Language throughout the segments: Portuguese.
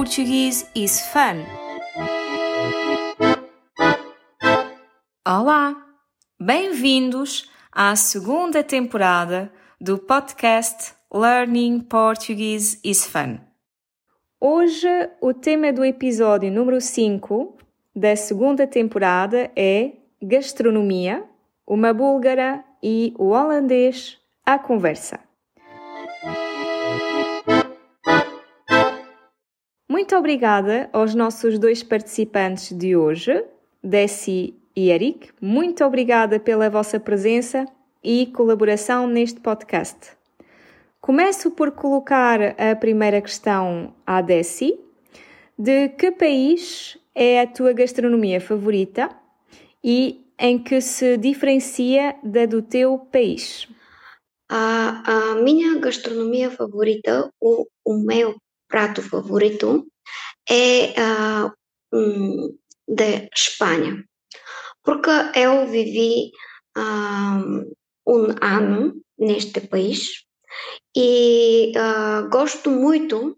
Portuguese is fun. Olá! Bem-vindos à segunda temporada do podcast Learning Portuguese is Fun. Hoje o tema do episódio número 5 da segunda temporada é Gastronomia, uma búlgara e o holandês à conversa. Muito obrigada aos nossos dois participantes de hoje, Desi e Eric. Muito obrigada pela vossa presença e colaboração neste podcast. Começo por colocar a primeira questão à Desi. De que país é a tua gastronomia favorita e em que se diferencia da do teu país? A, a minha gastronomia favorita, o, o meu prato favorito é uh, um, Espanha, porque eu vivi uh, um ano neste país e uh, gosto muito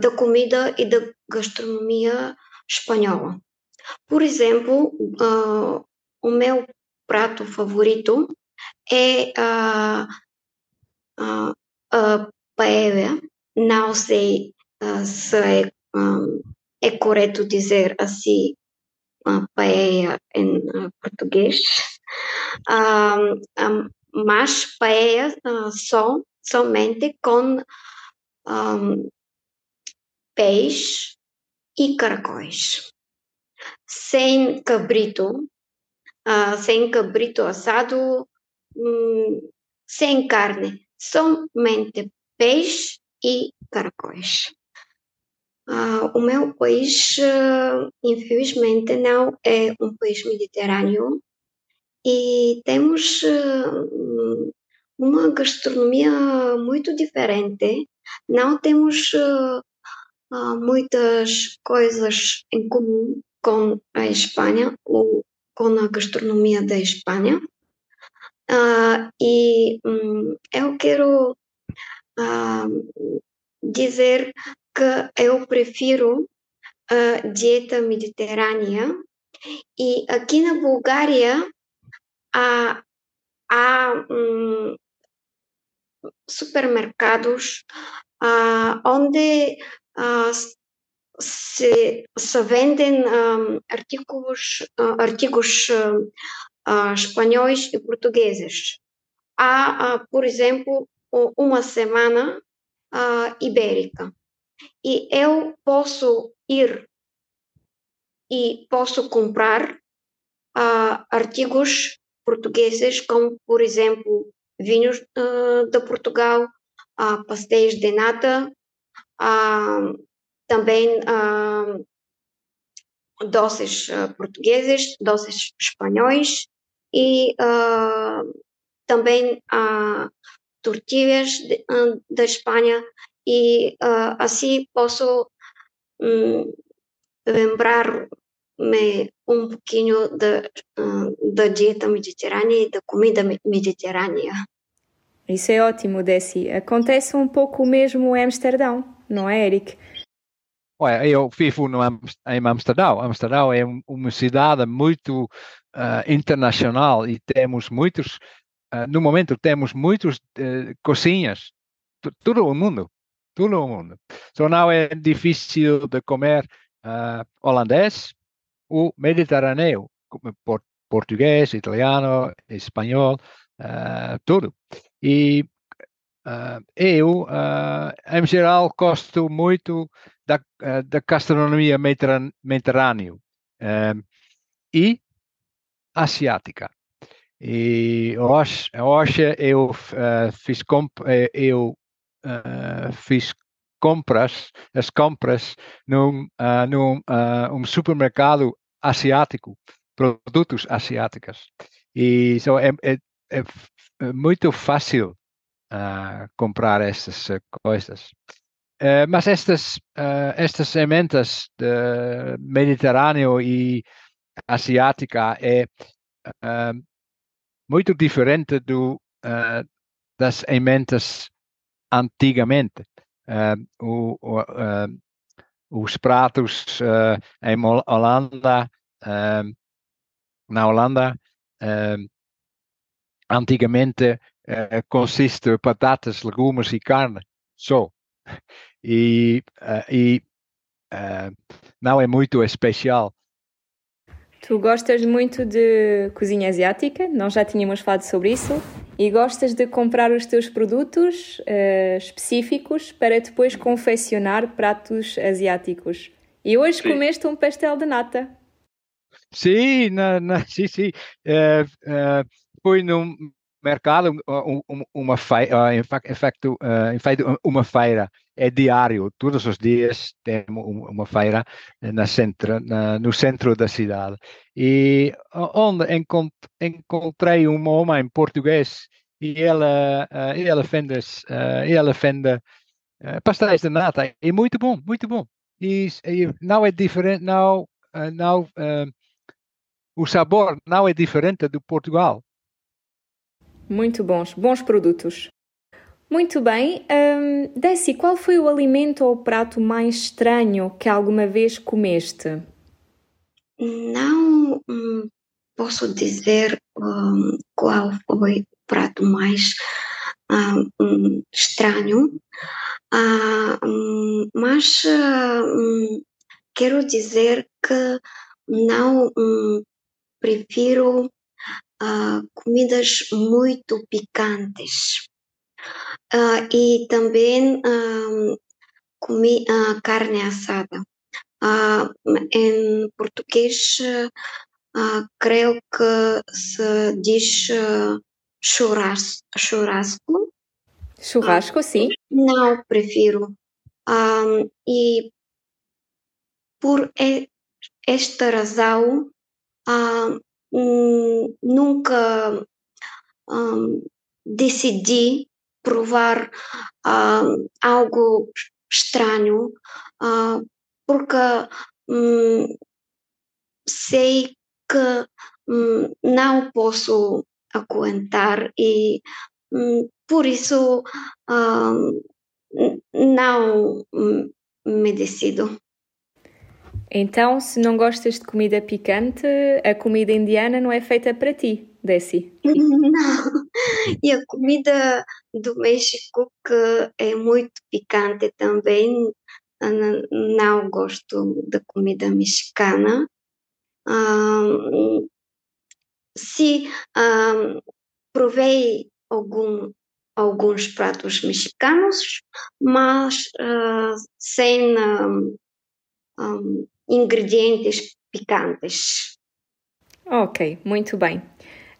da comida e da gastronomia espanhola. Por exemplo, o meu prato favorito é a, a, a paella, não sei se é, correto dizer assim, paella em português, mas paella só, somente com peixe e caracóis. Sem cabrito, sem cabrito assado, sem carne, somente peixe e caracóis. Uh, o meu país, uh, infelizmente, não é um país mediterrâneo e temos uh, uma gastronomia muito diferente. Não temos muitas coisas em comum com a Espanha ou com a gastronomia da Espanha. e um, eu quero dizer que eu prefiro a dieta mediterrânea e aqui na Bulgária há, há um, supermercados uh, onde uh, se, se, vendem um, artigos, uh, artigos espanhóis e portugueses. Há, por exemplo, uma semana ibérica. E eu posso ir e posso comprar uh, artigos portugueses, como, por exemplo, vinhos uh, de Portugal, uh, pastéis de nata, também doces portugueses, doces espanhóis e também tortilhas uh, da Espanha e uh, assim posso um, lembrar-me um pouquinho da, uh, da dieta mediterrânea e da comida mediterrânea. Isso é ótimo, Desi. Acontece um pouco o mesmo em Amsterdão, não é, Eric? Ué, eu vivo no, em Amsterdão. Amsterdão é uma cidade muito uh, internacional e temos muitos Uh, no momento temos muitas uh, cozinhas, todo o mundo, todo o mundo. Então não é difícil de comer uh, holandês ou mediterrâneo, por, português, italiano, espanhol, uh, tudo. E eu, em geral, gosto muito da, da gastronomia mediterrânea e asiática. E hoje, hoje eu uh, fiz, eh, eu, uh, fiz compras, as compras num, uh, num um supermercado asiático, produtos asiáticos. E so é, é, é muito fácil comprar essas coisas. mas estas, estas sementes de Mediterrâneo e asiática é muito diferente do, das emendas antigamente. o, o, os pratos em Holanda, na Holanda, antigamente consiste de batatas, legumes e carne, só. E, e não é muito especial. Tu gostas muito de cozinha asiática, nós já tínhamos falado sobre isso, e gostas de comprar os teus produtos uh, específicos para depois confeccionar pratos asiáticos. E hoje sim. comeste um pastel de nata. Sim, na, na, sim, sim. Uh, uh, fui num mercado, uma feira, em facto, em feito, uma feira é diário, todos os dias tem uma feira na centro, na, no centro da cidade. E onde encontrei um homem português e ela, uh, ela vende, uh, ela vende pastéis de nata. É muito bom, muito bom. E, e não é diferente, não, não o sabor não é diferente do Portugal. Muito bons, bons produtos. Muito bem. Um, Desi, qual foi o alimento ou o prato mais estranho que alguma vez comeste? Não hum, posso dizer hum, qual foi o prato mais hum, estranho, ah, mas quero dizer que não prefiro uh, comidas muito picantes. Uh, e também uh, comi uh, carne assada. em português, creio que se diz churrasco. Churrasco, churrasco sim. Não, prefiro. e por esta razão, nunca decidi provar uh, algo estranho, uh, porque um, sei que um, não posso aguentar e um, por isso não me decido. Então, se não gostas de comida picante, a comida indiana não é feita para ti, Desi? Não. E a comida do México, que é muito picante também, não gosto da comida mexicana. Um, se um, provei algum, alguns pratos mexicanos, mas uh, sem um, ingredientes picantes. Ok, muito bem.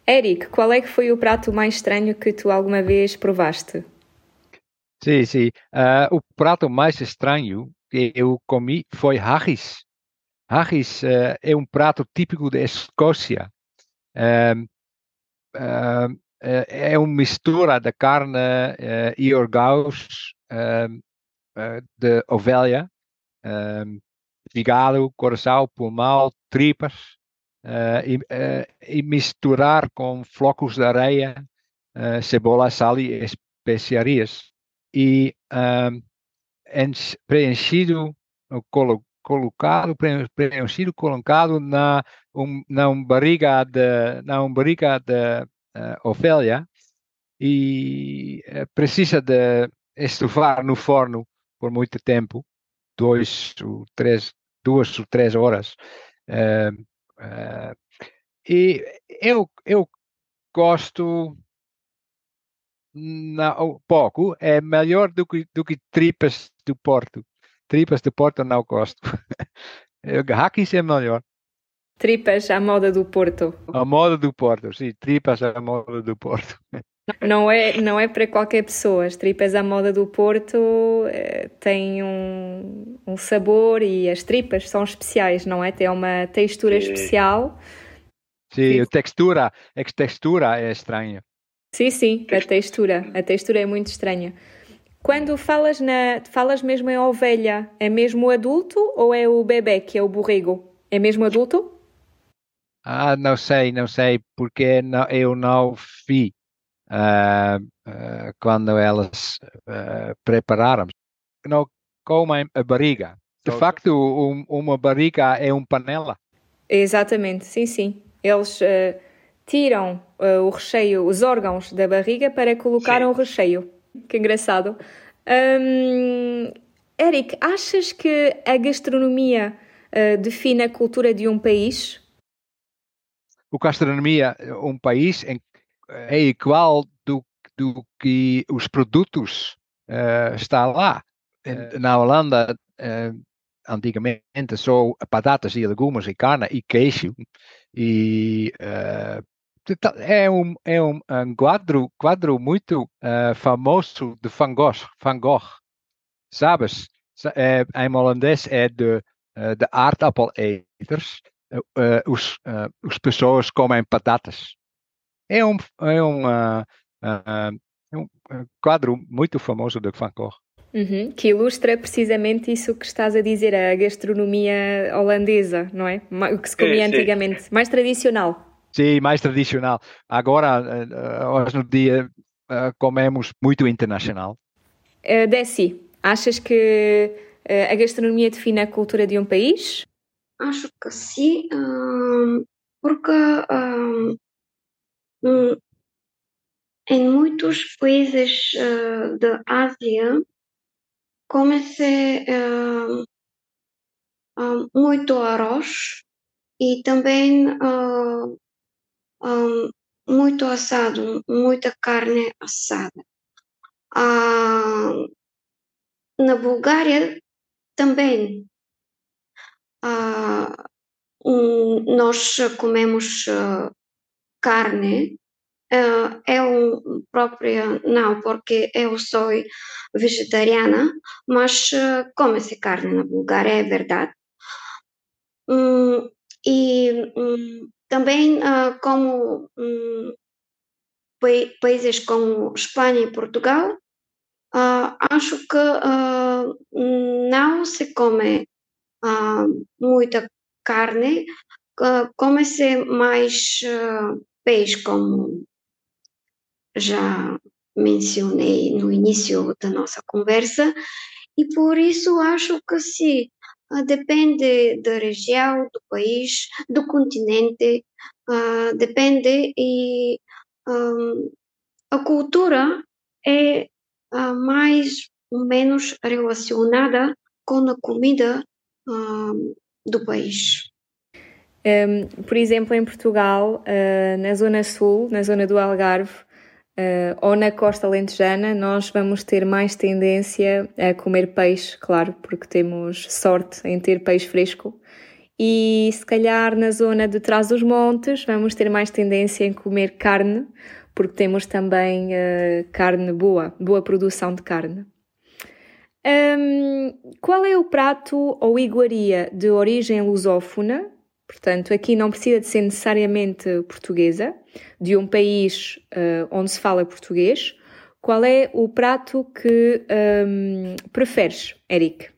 Eric, qual é que foi o prato mais estranho que tu alguma vez provaste? Sim, sim. Uh, o prato mais estranho que eu comi foi haggis. Haggis uh, é um prato típico da Escócia. Uh, é uma mistura da carne e órgãos de ovelha fígado, coração, pulmão, tripas, e, uh, e, misturar com flocos de areia, uh, cebola, sal e especiarias. E preenchido, colo, colocado, preenchido, colocado na, um, na barriga de, na barriga de ovelha e precisa de estufar no forno por muito tempo, dois ou três, duas ou três horas. Uh, uh, e eu, eu gosto não, pouco, é melhor do que, do que tripas do Porto. Tripas do Porto não gosto. Hackis é melhor. Tripas à moda do Porto. A moda do Porto, sim, tripas à moda do Porto. Não é, não é para qualquer pessoa. As tripas à moda do Porto eh, têm um, um sabor e as tripas são especiais, não é? Tem uma textura sim. especial. Sim, a textura, a textura é estranha. Sim, sim, a textura. A textura é muito estranha. Quando falas, na, falas mesmo em ovelha, é mesmo o adulto ou é o bebê, que é o borrego? É mesmo adulto? Ah, não sei, não sei, porque não, eu não vi quando elas uh, prepararam. não comem a barriga. De facto, um, uma barriga é uma panela. Exatamente, sim, sim. Eles uh, tiram uh, o recheio, os órgãos da barriga para colocar sim. o recheio. Que engraçado. Um, Eric, achas que a gastronomia uh, define a cultura de um país? O gastronomia, um país é igual do, do que os produtos uh, está lá. Na Holanda, uh, antigamente só batatas e legumes e carne e queijo. E uh, é um, é um, um quadro, quadro muito uh, famoso de Van Gogh. Van Gogh. Sabes? É, em holandês é de, de aardappeleters. Uh, os, uh, as pessoas comem batatas. É um, é um, é um quadro muito famoso de Van Gogh. Uhum, que ilustra precisamente isso que estás a dizer, a gastronomia holandesa, não é? O que se comia é, antigamente, mais tradicional. Sim, mais tradicional. Agora, hoje no dia, comemos muito internacional. Uh, Desi, achas que uh, a gastronomia define a cultura de um país? Acho que sim, porque em muitos países uh, da Ásia come-se uh, uh, muito arroz e também uh, um, muito assado, muita carne assada. na Bulgária também um, nós comemos carne Uh, eu própria não, porque eu sou vegetariana, mas uh, come-se carne na Bulgária, é verdade. Um, e um, também uh, como um, países como Espanha e Portugal, acho que não se come muita carne, come-se mais peixe como já mencionei no início da nossa conversa, e por isso acho que sim, ah, depende da região, do país, do continente, uh, depende e um, a cultura é uh, mais ou menos relacionada com a comida uh, do país. Um, por exemplo, em Portugal, na Zona Sul, na zona do Algarve, Uh, ou na costa alentejana, nós vamos ter mais tendência a comer peixe, claro, porque temos sorte em ter peixe fresco. E se calhar na zona de trás dos montes, vamos ter mais tendência em comer carne, porque temos também uh, carne boa, boa produção de carne. Um, qual é o prato ou iguaria de origem lusófona Portanto, aqui não precisa de ser necessariamente portuguesa, de um país uh, onde se fala português. Qual é o prato que um, preferes, Eric?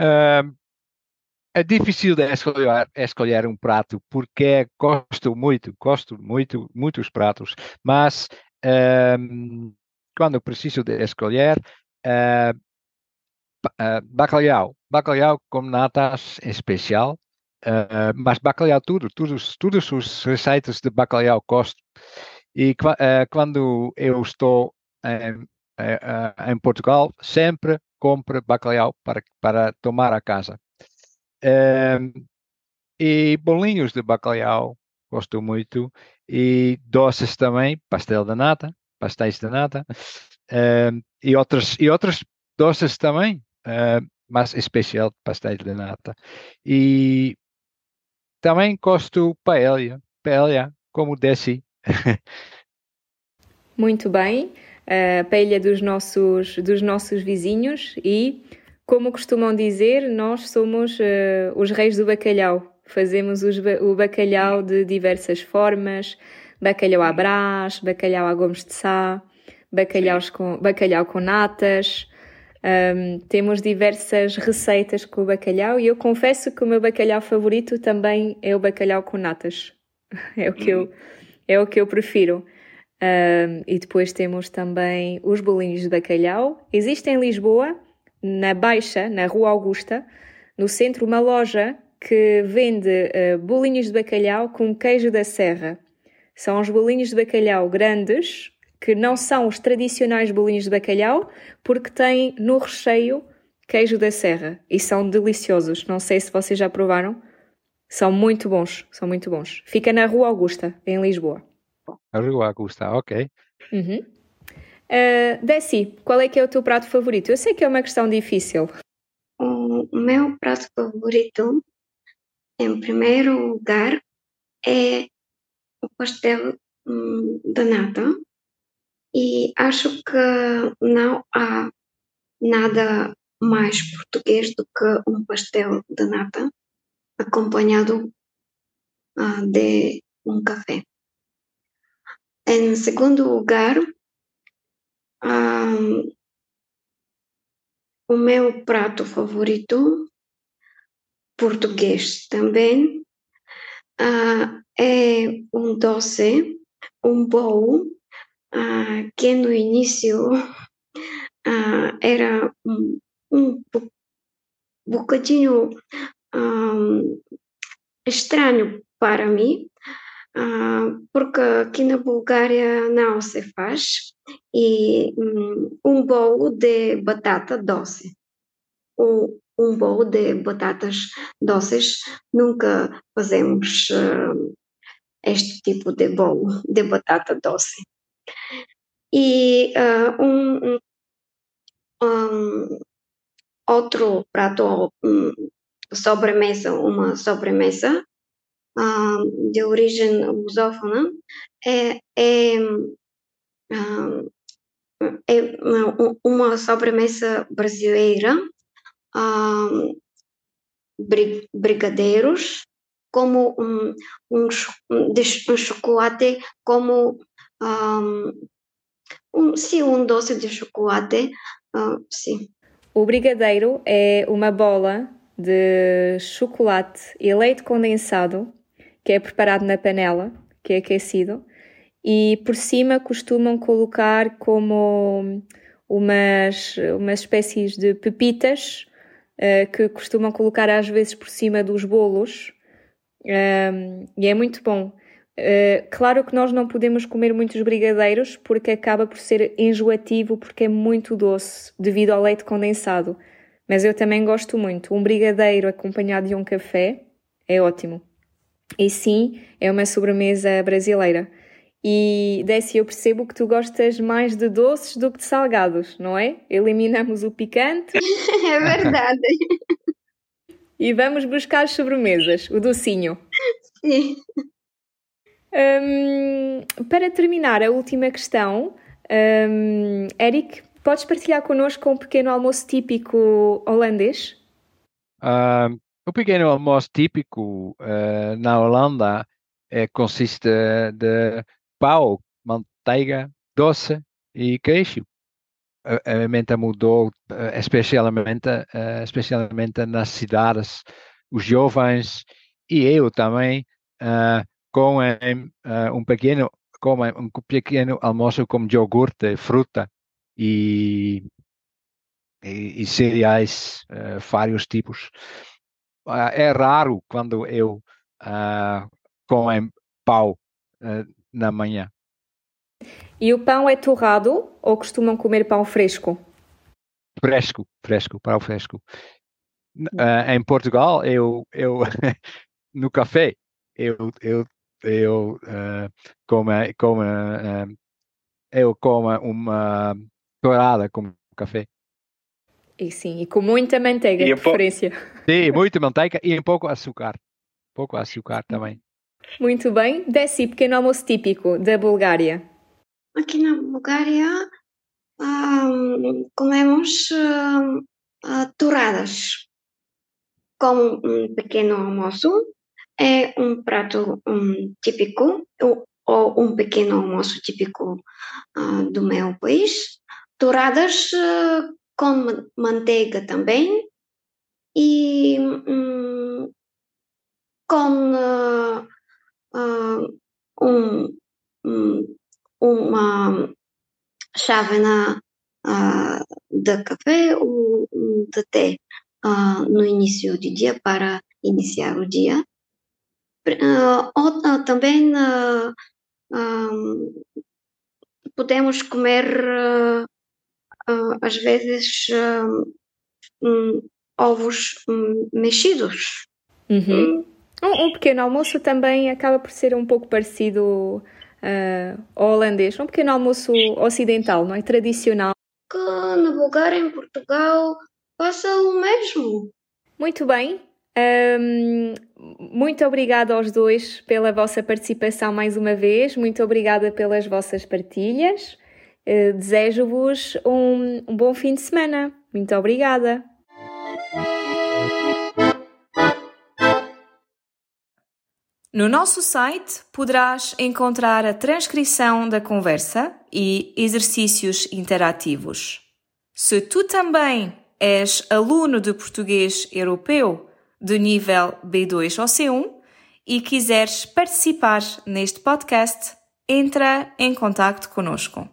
Uh, é difícil de escolher, escolher, um prato porque gosto muito, gosto muito, muitos pratos, mas uh, quando preciso de escolher, uh, bacalhau, bacalhau com natas especial, Uh, mas bacalhau tudo, todos, todos os receitas de bacalhau gosto. E uh, quando eu estou em, uh, em, Portugal, sempre compro bacalhau para, para tomar a casa. e bolinhos de bacalhau, gosto muito. E doces também, pastel de nata, pastéis de nata. e, outros, e outros doces também, mas especial pastéis de nata. E também gosto paella, paella como desce. Muito bem, a paella dos nossos, dos nossos vizinhos e, como costumam dizer, nós somos uh, os reis do bacalhau. Fazemos os, o bacalhau de diversas formas, bacalhau à brás, bacalhau à gomes de sá, bacalhau com, bacalhau com natas, um, temos diversas receitas com o bacalhau e eu confesso que o meu bacalhau favorito também é o bacalhau com natas. É o que eu, é o que eu prefiro. Um, e depois temos também os bolinhos de bacalhau. Existe em Lisboa, na Baixa, na Rua Augusta, no centro, uma loja que vende uh, bolinhos de bacalhau com queijo da serra. São os bolinhos de bacalhau grandes, que não são os tradicionais bolinhos de bacalhau, porque têm no recheio queijo da serra e são deliciosos. Não sei se vocês já provaram. São muito bons, são muito bons. Fica na Rua Augusta, em Lisboa. A Rua Augusta, ok. Uhum. Uh, Desi, qual é que é o teu prato favorito? Eu sei que é uma questão difícil. O meu prato favorito, em primeiro lugar, é o pastel hum, de nata. E acho que não há nada mais português do que um pastel de nata acompanhado uh, de um café. Em segundo lugar, um, o meu prato favorito, português também, uh, é um doce, um bolo, uh, que no início uh, era um, um bocadinho um, estranho para mim, uh, porque aqui na Bulgária não se faz, e um, um bolo de batata doce. Um, um bolo de batatas doces, nunca fazemos uh, este tipo de bolo de batata doce. E uh, um, um, outro prato um, sobremesa, uma sobremesa uh, de origem lusófona é, é, uh, é uma sobremesa brasileira, brigadeiros, como um, um, um chocolate, como um, um, sim, um doce de chocolate, uh, sim. O brigadeiro é uma bola de chocolate e leite condensado que é preparado na panela, que é aquecido, e por cima costumam colocar como umas, umas espécies de pepitas uh, que costumam colocar às vezes por cima dos bolos, um, e é muito bom. Uh, claro que nós não podemos comer muitos brigadeiros porque acaba por ser enjoativo, porque é muito doce devido ao leite condensado. Mas eu também gosto muito. Um brigadeiro acompanhado de um café é ótimo. E sim, é uma sobremesa brasileira. E Décia, eu percebo que tu gostas mais de doces do que de salgados, não é? Eliminamos o picante. é verdade. e vamos buscar as sobremesas, o docinho. Sim. Um, para terminar, a última questão, um, Eric, Podes partilhar connosco um pequeno almoço típico holandês? O pequeno almoço típico uh, na Holanda é, consiste de pão, manteiga, doce e queijo. A, mente mudou, eh, especialmente, uh, especialmente nas cidades. Os jovens e eu também uh, comem um pequeno comem um pequeno almoço com iogurte, fruta e, e, e cereais, uh, vários tipos. Uh, é raro quando eu uh, como pão na manhã. E o pão é torrado ou costumam comer pão fresco? Fresco, fresco, pão fresco. Uh, em Portugal, eu, eu no café, eu, eu, eu uh, como, como uh, eu como uma dourada como café. E sim, e com muita manteiga, de preferência. Sim, muita manteiga e um pouco açúcar. Pouco açúcar também. Muito bem. Desce pequeno almoço típico da Bulgária. Aqui na Bulgária um, comemos um, uh, torradas. Como um pequeno almoço, é um prato um, típico, ou, ou, um pequeno almoço típico uh, do meu país douradas uh, com manteiga também e um, com uh, um, um, uma chávena de café ou de té no início do dia para iniciar o dia. Uh, ou, também um, podemos comer às vezes um, ovos um, mexidos. Uhum. Um, um, pequeno almoço também acaba por ser um pouco parecido uh, ao holandês, um pequeno almoço ocidental, não é? Tradicional. Que na Bulgária, em Portugal, passa o mesmo. Muito bem. Um, muito obrigada aos dois pela vossa participação mais uma vez. Muito obrigada pelas vossas partilhas. Uh, Desejo-vos um, um bom fim de semana. Muito obrigada. No nosso site poderás encontrar a transcrição da conversa e exercícios interativos. Se tu também és aluno de português europeu de nível B2 ou C1 e quiseres participar neste podcast, entra em contato conosco.